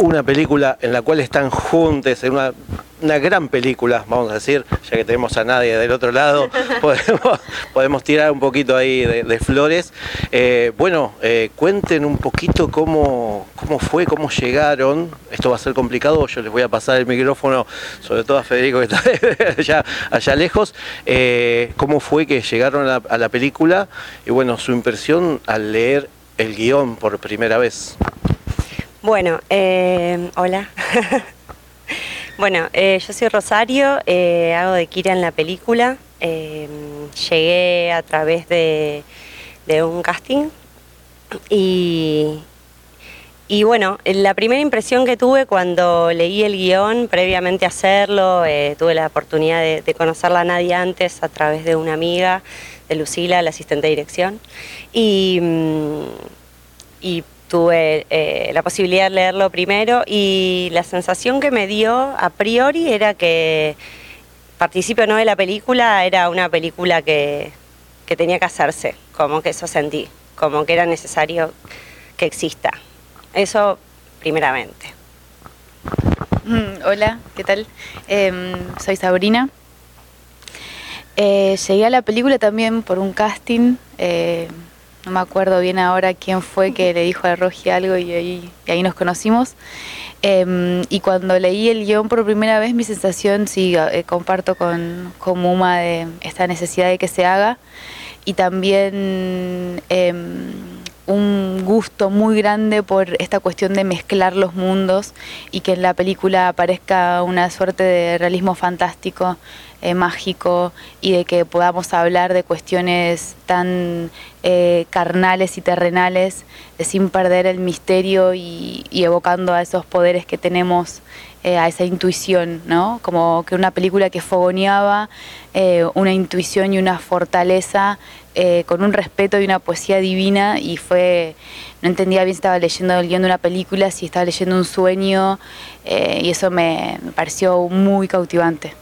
una película en la cual están juntos, en una, una gran película, vamos a decir, ya que tenemos a nadie del otro lado, podemos, podemos tirar un poquito ahí de, de flores. Eh, bueno, eh, cuenten un poquito cómo, cómo fue, cómo llegaron. Esto va a ser complicado, yo les voy a pasar el micrófono, sobre todo a Federico que está allá, allá lejos. Eh, ¿Cómo fue que llegaron a, a la película? Y bueno, su impresión al leer el guion por primera vez. Bueno, eh, hola. bueno, eh, yo soy Rosario, eh, hago de Kira en la película. Llegué a través de, un casting y, y bueno, la primera impresión que tuve cuando leí el guion, previamente a hacerlo, tuve la oportunidad de, de conocerla a nadie antes a través de una amiga, de Lucila, la asistente de dirección. Y, mm, y tuve eh, la posibilidad de leerlo primero y la sensación que me dio a priori era que participe no de la película, era una película que, que tenía que hacerse, como que eso sentí, como que era necesario que exista. Eso primeramente. Mm, Hola, ¿qué tal? Em, soy Sabrina. Eh, llegué a la película también por un casting. Eh, no me acuerdo bien ahora quién fue que le dijo a Rogi algo y ahí, nos conocimos. Em, y cuando leí el guion por primera vez, mi sensación, sí, eh, comparto con, con Muma de esta necesidad de que se haga. Y también em, un gusto muy grande por esta cuestión de mezclar los mundos y que en la película aparezca una suerte de realismo fantástico, eh, mágico y de que podamos hablar de cuestiones tan eh, carnales y terrenales eh, sin perder el misterio y, evocando a esos poderes que tenemos, a esa intuición, ¿no? Como que una película que fogoneaba una intuición y una fortaleza con un respeto y una poesía divina y fue, no entendía bien si estaba leyendo el guion de una película, si estaba leyendo un sueño y eso me pareció muy cautivante.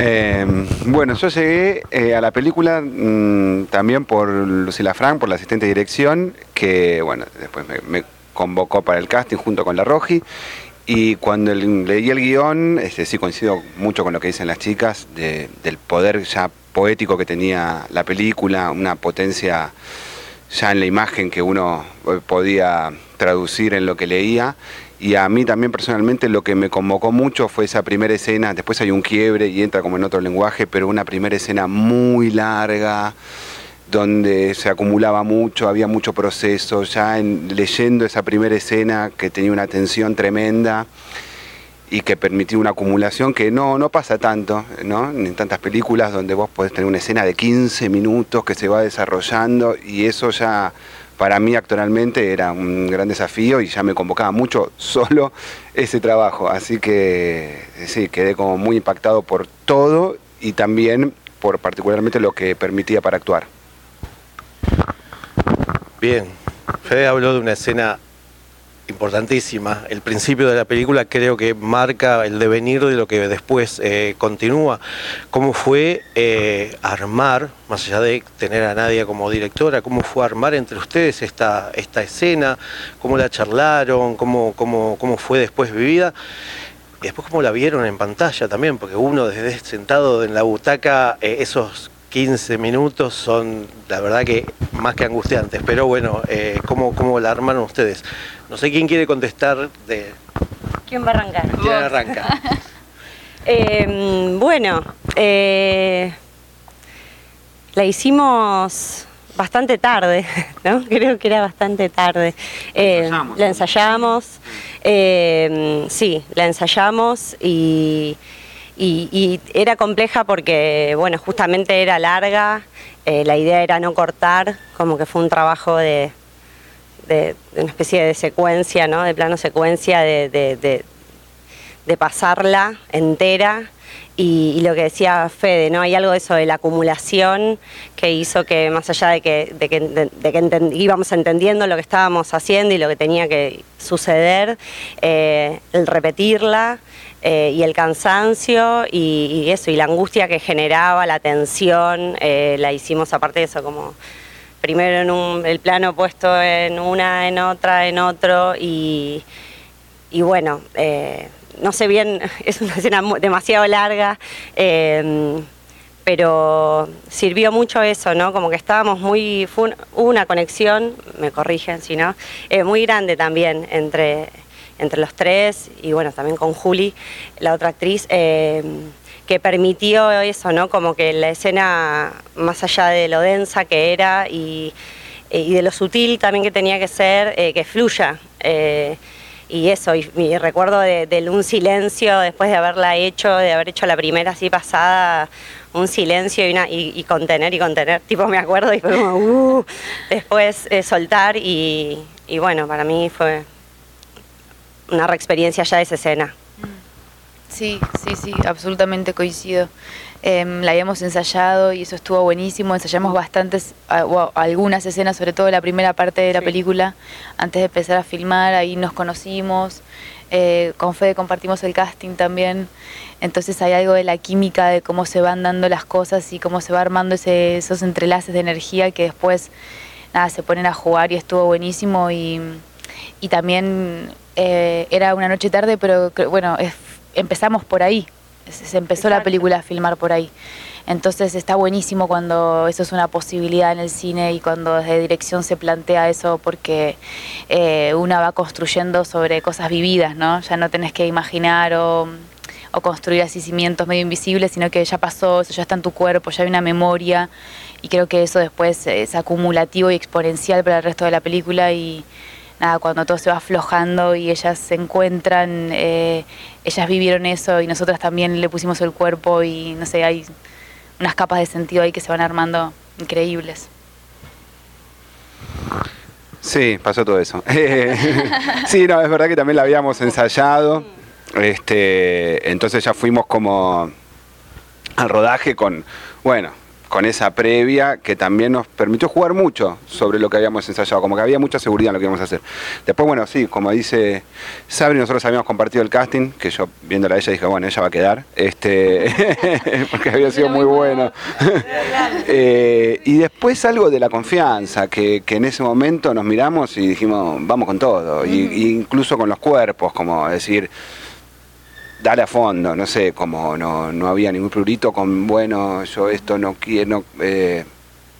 Eh, bueno, yo llegué eh, a la película mm, también por Lucila Frank, por la asistente de dirección, que bueno, después me, me convocó para el casting junto con la Roji. Y cuando leí el guion, este, sí coincido mucho con lo que dicen las chicas, de- del poder ya poético que tenía la película, una potencia ya en la imagen que uno eh, podía traducir en lo que leía. Y a mí también personalmente lo que me convocó mucho fue esa primera escena, después hay un quiebre y entra como en otro lenguaje, pero una primera escena muy larga, donde se acumulaba mucho, había mucho proceso, ya en- leyendo esa primera escena que tenía una tensión tremenda y que permitía una acumulación que no, no pasa tanto, ¿no? En tantas películas donde vos podés tener una escena de 15 minutos que se va desarrollando y eso ya para mí actualmente era un gran desafío y ya me convocaba mucho solo ese trabajo. Así que sí, quedé como muy impactado por todo y también por particularmente lo que permitía para actuar. Bien, Fede habló de una escena importantísima. El principio de la película creo que marca el devenir de lo que después eh, continúa. ¿Cómo fue eh, armar, más allá de tener a Nadia como directora, cómo fue armar entre ustedes esta, esta escena? ¿Cómo la charlaron? ¿Cómo, cómo, cómo fue después vivida? Y después cómo la vieron en pantalla también, porque uno desde sentado en la butaca, eh, esos 15 minutos son la verdad que más que angustiantes, pero bueno, ¿cómo, ¿cómo la armaron ustedes? No sé quién quiere contestar de ¿Quién va a arrancar? quién arranca. Eh, bueno, eh, la hicimos bastante tarde, ¿no? Creo que era bastante tarde. Eh, ensayamos. la ensayamos, eh, sí, la ensayamos y, y- y era compleja porque, bueno, justamente era larga. eh, la idea era no cortar, como que fue un trabajo de, de, una especie de secuencia, ¿no? de plano secuencia, de, de, pasarla entera y, lo que decía Fede, ¿no? Hay algo de eso de la acumulación que hizo que más allá de que, de que, de que íbamos entendiendo lo que estábamos haciendo y lo que tenía que suceder, eh, el repetirla eh, y el cansancio y, eso, y la angustia que generaba, la tensión, eh, la hicimos aparte de eso como primero en un, el plano puesto en una, en otra, en otro y, y bueno no sé bien, es una escena demasiado larga, em, pero sirvió mucho eso, ¿no? Como que estábamos muy, fue una conexión, me corrigen si no, eh, muy grande también entre, entre los tres y bueno, también con Juli, la otra actriz. Que permitió eso, ¿no? Como que la escena, más allá de lo densa que era y, de lo sutil también que tenía que ser, eh, que fluya. Eh, y eso, y, mi recuerdo de, un silencio después de haberla hecho, de haber hecho la primera así pasada, un silencio y, una, y, contener y contener, tipo me acuerdo y fue como, uh, después eh, soltar y, y, bueno, para mí fue una reexperiencia ya de esa escena. Sí, sí, sí, absolutamente coincido. Em, la habíamos ensayado y eso estuvo buenísimo. Ensayamos bastantes, algunas escenas, sobre todo la primera parte de la película, antes de empezar a filmar. Ahí nos conocimos. Eh, con Fede compartimos el casting también. Entonces hay algo de la química, de cómo se van dando las cosas y cómo se va armando esos entrelaces de energía que después nada, se ponen a jugar y estuvo buenísimo. Y, también eh, era una noche tarde, pero bueno, empezamos por ahí se empezó la película a filmar por ahí. Entonces está buenísimo cuando eso es una posibilidad en el cine y cuando desde dirección se plantea eso porque eh, una va construyendo sobre cosas vividas, ¿no? Ya no tenés que imaginar o, construir así cimientos medio invisibles, sino que ya pasó, eso ya está en tu cuerpo, ya hay una memoria y creo que eso después es acumulativo y exponencial para el resto de la película y nada, cuando todo se va aflojando y ellas se encuentran, eh, ellas vivieron eso y nosotras también le pusimos el cuerpo y no sé, hay unas capas de sentido ahí que se van armando increíbles. Sí, pasó todo eso. sí, no, es verdad que también la habíamos ensayado. Este, entonces ya fuimos como al rodaje con, bueno, con esa previa que también nos permitió jugar mucho sobre lo que habíamos ensayado, como que había mucha seguridad en lo que íbamos a hacer. Después, bueno, sí, como dice Sabri, nosotros habíamos compartido el casting, que yo viéndola a ella dije, bueno, ella va a quedar, este, porque había sido muy bueno. Eh, y después algo de la confianza, que, en ese momento nos miramos y dijimos, vamos con todo, y, incluso con los cuerpos, como decir, dale a fondo, no sé, como no, no había ningún prurito con, bueno, yo esto no quiero, eh,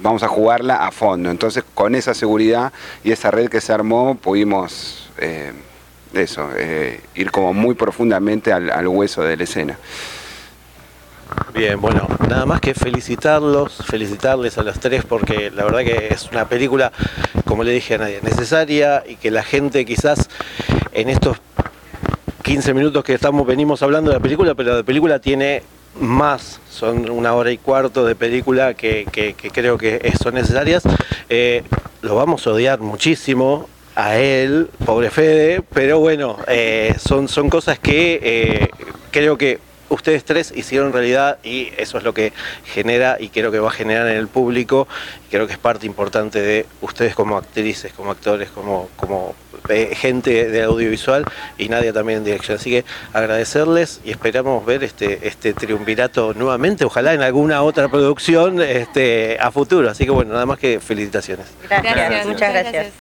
vamos a jugarla a fondo. Entonces, con esa seguridad y esa red que se armó, pudimos, eh, eso, eh, ir como muy profundamente al, hueso de la escena. Bien, bueno, nada más que felicitarlos, felicitarles a los tres porque la verdad que es una película, como le dije a nadie, necesaria y que la gente quizás en estos 15 minutos que estamos, venimos hablando de la película, pero la película tiene más, son una hora y cuarto de película que, creo que son necesarias. Eh, lo vamos a odiar muchísimo a él, pobre Fede, pero bueno, eh, son, son cosas que eh, creo que ustedes tres hicieron realidad y eso es lo que genera y creo que va a generar en el público. Y creo que es parte importante de ustedes como actrices, como actores, como, como eh, gente de audiovisual y nadie también en dirección. Así que agradecerles y esperamos ver este, este triunvirato nuevamente, ojalá en alguna otra producción este, a futuro. Así que bueno, nada más que felicitaciones. Gracias, muchas gracias.